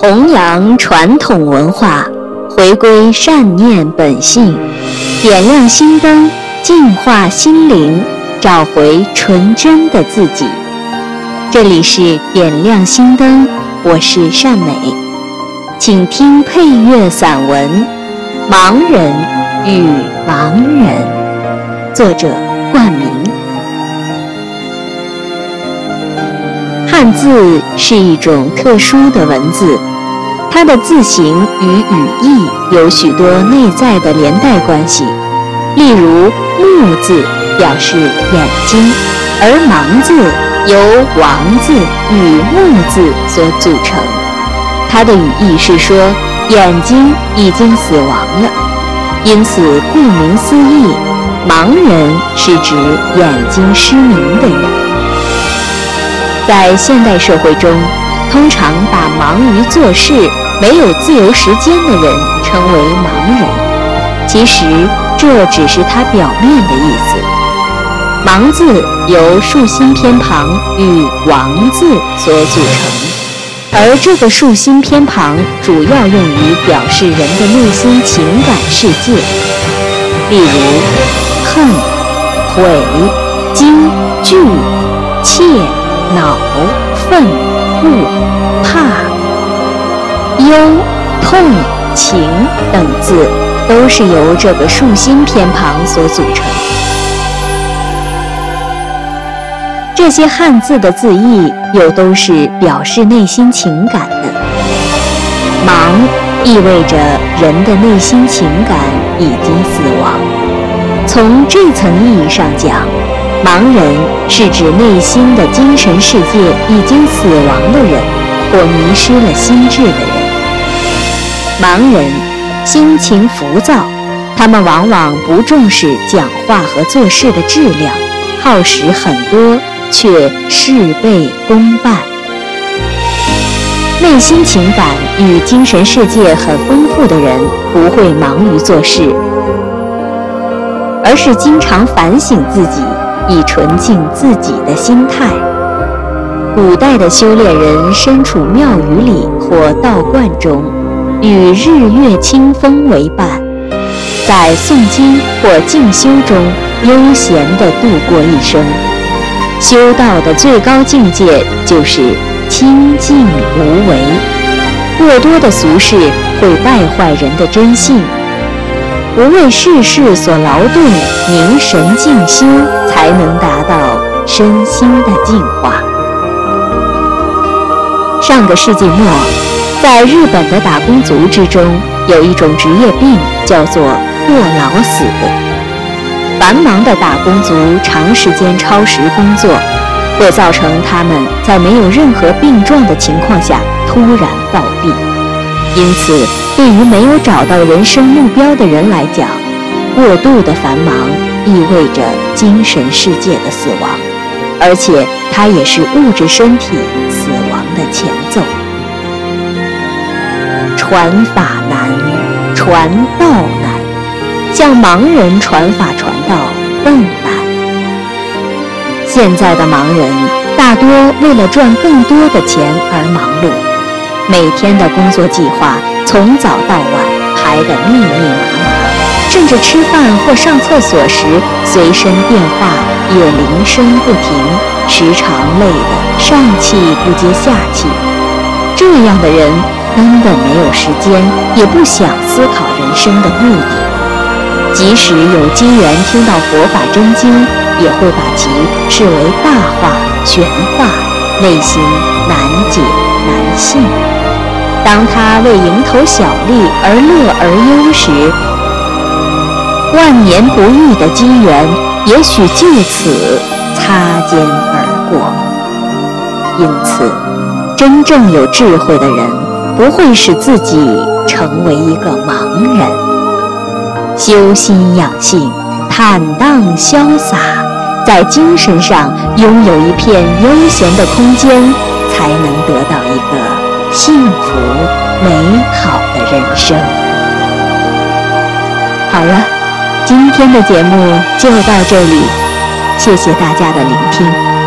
弘扬传统文化，回归善念本性，点亮心灯，净化心灵，找回纯真的自己。这里是点亮心灯，我是善美，请听配乐散文《盲人与盲人》，作者冠名。汉字是一种特殊的文字，它的字形与语义有许多内在的连带关系。例如“目”字表示眼睛，而“盲”字由“王”字与“目”字所组成。它的语义是说眼睛已经死亡了，因此顾名思义，盲人是指眼睛失明的人。在现代社会中，通常把忙于做事、没有自由时间的人称为盲人。其实这只是他表面的意思。盲字由竖心偏旁与王字所组成，而这个竖心偏旁主要用于表示人的内心情感世界，例如恨、悔、惊、惧、怯。恼、愤、怒、怕、忧、痛、情等字，都是由这个竖心偏旁所组成。这些汉字的字义又都是表示内心情感的。忙意味着人的内心情感已经死亡。从这层意义上讲。盲人是指内心的精神世界已经死亡的人，或迷失了心智的人。盲人心情浮躁，他们往往不重视讲话和做事的质量，耗时很多，却事倍功半。内心情感与精神世界很丰富的人，不会忙于做事，而是经常反省自己。以纯净自己的心态。古代的修炼人身处庙宇里或道观中，与日月清风为伴，在诵经或静修中悠闲地度过一生。修道的最高境界就是清净无为。过多的俗事会败坏人的真性。不为世事所劳顿，凝神静心，才能达到身心的净化。上个世纪末，在日本的打工族之中，有一种职业病，叫做过劳死。繁忙的打工族长时间超时工作，会造成他们在没有任何病状的情况下突然暴毙。因此，对于没有找到人生目标的人来讲，过度的繁忙意味着精神世界的死亡，而且它也是物质身体死亡的前奏。传法难，传道难，向盲人传法传道更难。现在的盲人大多为了赚更多的钱而忙碌。每天的工作计划从早到晚排得密密麻麻，甚至吃饭或上厕所时，随身电话也铃声不停，时常累得上气不接下气。这样的人根本没有时间，也不想思考人生的目的。即使有机缘听到佛法真经，也会把其视为大话、玄话，内心难解男性。当他为蝇头小利而乐而忧时，万年不遇的机缘也许就此擦肩而过。因此，真正有智慧的人不会使自己成为一个盲人。修心养性，坦荡潇洒，在精神上拥有一片悠闲的空间，才能得到一个。幸福美好的人生。好了，今天的节目就到这里，谢谢大家的聆听。